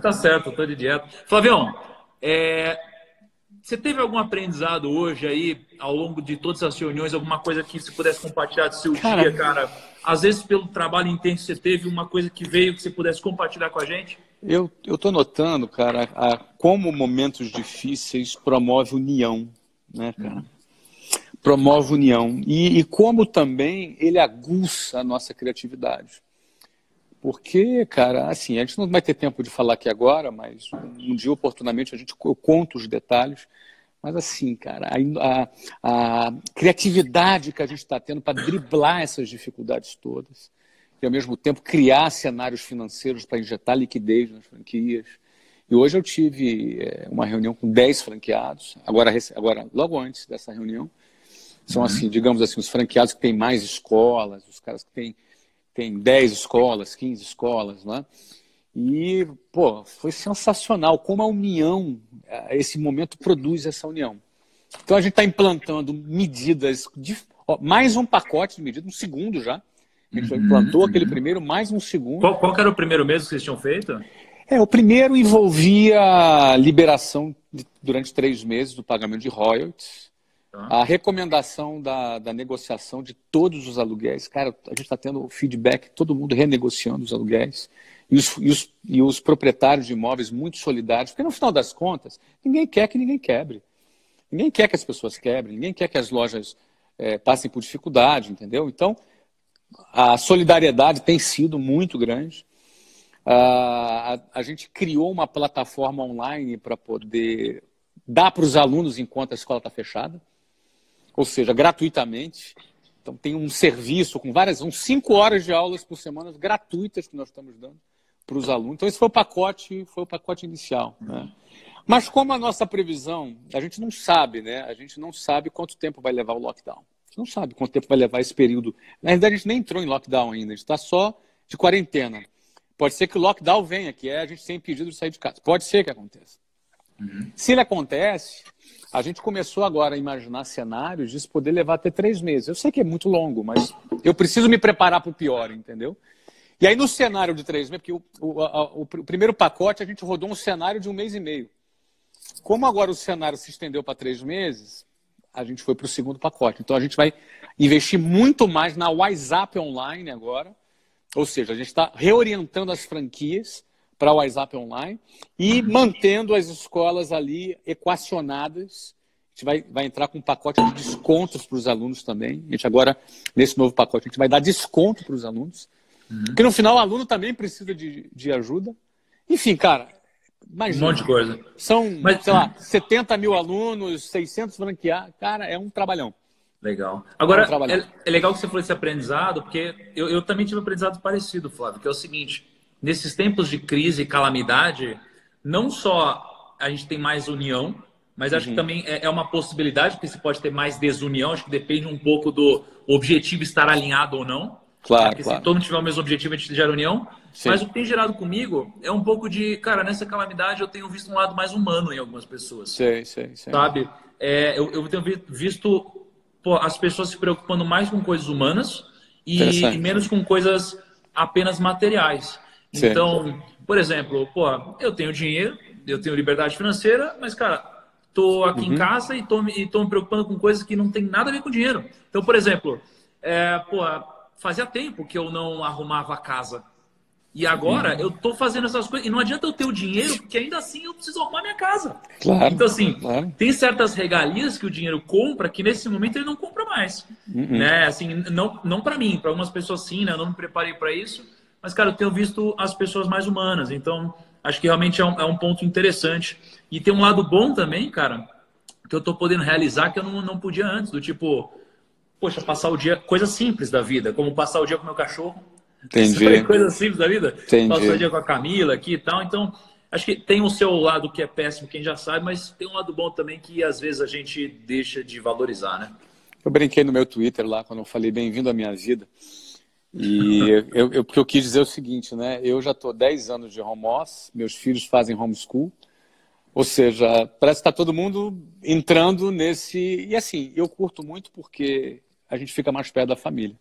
Tá certo, tô de dieta. Flavião, é, você teve algum aprendizado hoje aí, ao longo de todas as reuniões, alguma coisa que você pudesse compartilhar do seu cara, dia, cara? Às vezes, pelo trabalho intenso, você teve uma coisa que veio que você pudesse compartilhar com a gente? Eu estou notando, cara, a, como momentos difíceis promove união, né, cara? Promove união. E, e como também ele aguça a nossa criatividade. Porque, cara, assim, a gente não vai ter tempo de falar aqui agora, mas um dia oportunamente a gente eu conto os detalhes. Mas assim, cara, a, a, a criatividade que a gente está tendo para driblar essas dificuldades todas e ao mesmo tempo criar cenários financeiros para injetar liquidez nas franquias. E hoje eu tive é, uma reunião com 10 franqueados, agora, agora logo antes dessa reunião, são uhum. assim, digamos assim, os franqueados que têm mais escolas, os caras que têm tem 10 escolas, 15 escolas, né? E, pô, foi sensacional como a união, eh, esse momento produz essa união. Então a gente está implantando medidas, de, ó, mais um pacote de medidas, um segundo já. A gente uhum, implantou uhum. aquele primeiro, mais um segundo. Qual, qual era o primeiro mesmo que vocês tinham feito? É, o primeiro envolvia liberação de, durante três meses do pagamento de royalties a recomendação da, da negociação de todos os aluguéis. Cara, a gente está tendo feedback, todo mundo renegociando os aluguéis. E os, e, os, e os proprietários de imóveis muito solidários, porque no final das contas, ninguém quer que ninguém quebre. Ninguém quer que as pessoas quebrem, ninguém quer que as lojas é, passem por dificuldade, entendeu? Então, a solidariedade tem sido muito grande. a, a gente criou uma plataforma online para poder dar para os alunos enquanto a escola está fechada ou seja, gratuitamente. Então tem um serviço com várias, uns cinco horas de aulas por semana gratuitas que nós estamos dando para os alunos. Então esse foi o pacote, foi o pacote inicial. Né? Mas como a nossa previsão, a gente não sabe, né? A gente não sabe quanto tempo vai levar o lockdown. A gente não sabe quanto tempo vai levar esse período. Na verdade, a gente nem entrou em lockdown ainda, a gente está só de quarentena. Pode ser que o lockdown venha, que é a gente sem pedido de sair de casa. Pode ser que aconteça. Uhum. Se ele acontece, a gente começou agora a imaginar cenários de poder levar até três meses. Eu sei que é muito longo, mas eu preciso me preparar para o pior, entendeu? E aí, no cenário de três meses, porque o, o, a, o, primeiro pacote a gente rodou um cenário de um mês e meio. Como agora o cenário se estendeu para três meses, a gente foi para o segundo pacote. Então, a gente vai investir muito mais na WhatsApp online agora. Ou seja, a gente está reorientando as franquias para o WhatsApp online e mantendo as escolas ali equacionadas. A gente vai, vai entrar com um pacote de descontos para os alunos também. A gente agora, nesse novo pacote, a gente vai dar desconto para os alunos. Uhum. Porque no final o aluno também precisa de, de ajuda. Enfim, cara, imagina. Um monte de coisa. São, Mas, sei lá, 70 mil alunos, 600 franqueados. Cara, é um trabalhão. Legal. Agora, é, um é, é, legal que você falou esse aprendizado, porque eu, eu também tive um aprendizado parecido, Flávio, que é o seguinte nesses tempos de crise e calamidade, não só a gente tem mais união, mas acho uhum. que também é, é uma possibilidade, porque você pode ter mais desunião, acho que depende um pouco do objetivo estar alinhado ou não. Claro, porque claro. se todo mundo tiver o mesmo objetivo, a gente gera união. Sim. Mas o que tem gerado comigo é um pouco de, cara, nessa calamidade eu tenho visto um lado mais humano em algumas pessoas. Sim, sim, sim. Sabe? É, eu, eu tenho visto pô, as pessoas se preocupando mais com coisas humanas e, e menos com coisas apenas materiais. Então, por exemplo, pô, eu tenho dinheiro, eu tenho liberdade financeira, mas, cara, tô aqui uhum. em casa e tô, e tô me preocupando com coisas que não tem nada a ver com dinheiro. Então, por exemplo, é, pô, fazia tempo que eu não arrumava a casa. E agora uhum. eu tô fazendo essas coisas. E não adianta eu ter o dinheiro, porque ainda assim eu preciso arrumar minha casa. Claro, então, assim, claro. tem certas regalias que o dinheiro compra que nesse momento ele não compra mais. Uhum. Né? Assim, não, não para mim, para algumas pessoas sim, né? Eu não me preparei para isso. Mas, cara, eu tenho visto as pessoas mais humanas. Então, acho que realmente é um, é um ponto interessante. E tem um lado bom também, cara, que eu tô podendo realizar que eu não, não podia antes. Do tipo, poxa, passar o dia... Coisa simples da vida, como passar o dia com meu cachorro. Entendi. Coisa simples da vida. Entendi. Passar o dia com a Camila aqui e tal. Então, acho que tem o seu lado que é péssimo, quem já sabe, mas tem um lado bom também que às vezes a gente deixa de valorizar, né? Eu brinquei no meu Twitter lá, quando eu falei bem-vindo à minha vida. E eu, eu, porque eu quis dizer o seguinte, né? Eu já estou 10 anos de home office, meus filhos fazem homeschool, ou seja, parece que está todo mundo entrando nesse. E assim, eu curto muito porque a gente fica mais perto da família.